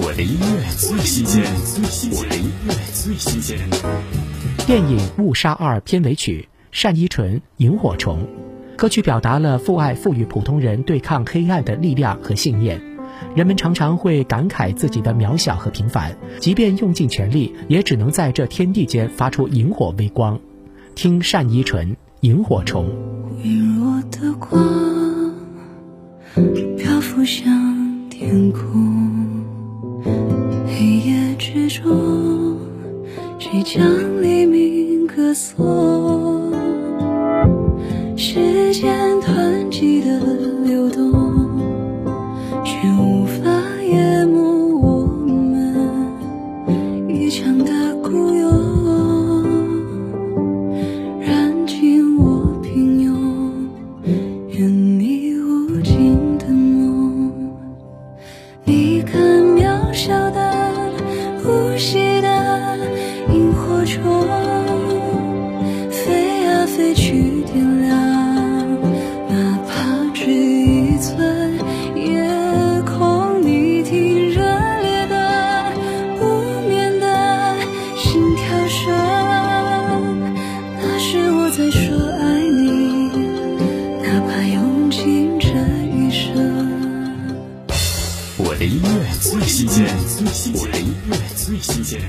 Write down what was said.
我的音乐最新鲜，我的音乐最新鲜。电影《误杀二》片尾曲《单依纯萤火虫》，歌曲表达了父爱赋予普通人对抗黑暗的力量和信念。人们常常会感慨自己的渺小和平凡，即便用尽全力，也只能在这天地间发出萤火微光。听单依纯《萤火虫》。微弱的光，漂浮向天空。之中，谁将黎明歌颂？时间湍急的流动，却无法淹没我们一腔的孤勇，燃尽我平庸，愿你无尽的梦。你看虫，飞啊飞去，点亮哪怕只一寸夜空。你听热烈的无眠的心跳声，那是我在说爱你，哪怕用尽这一生。我的音乐最新鲜，我的音乐最新鲜。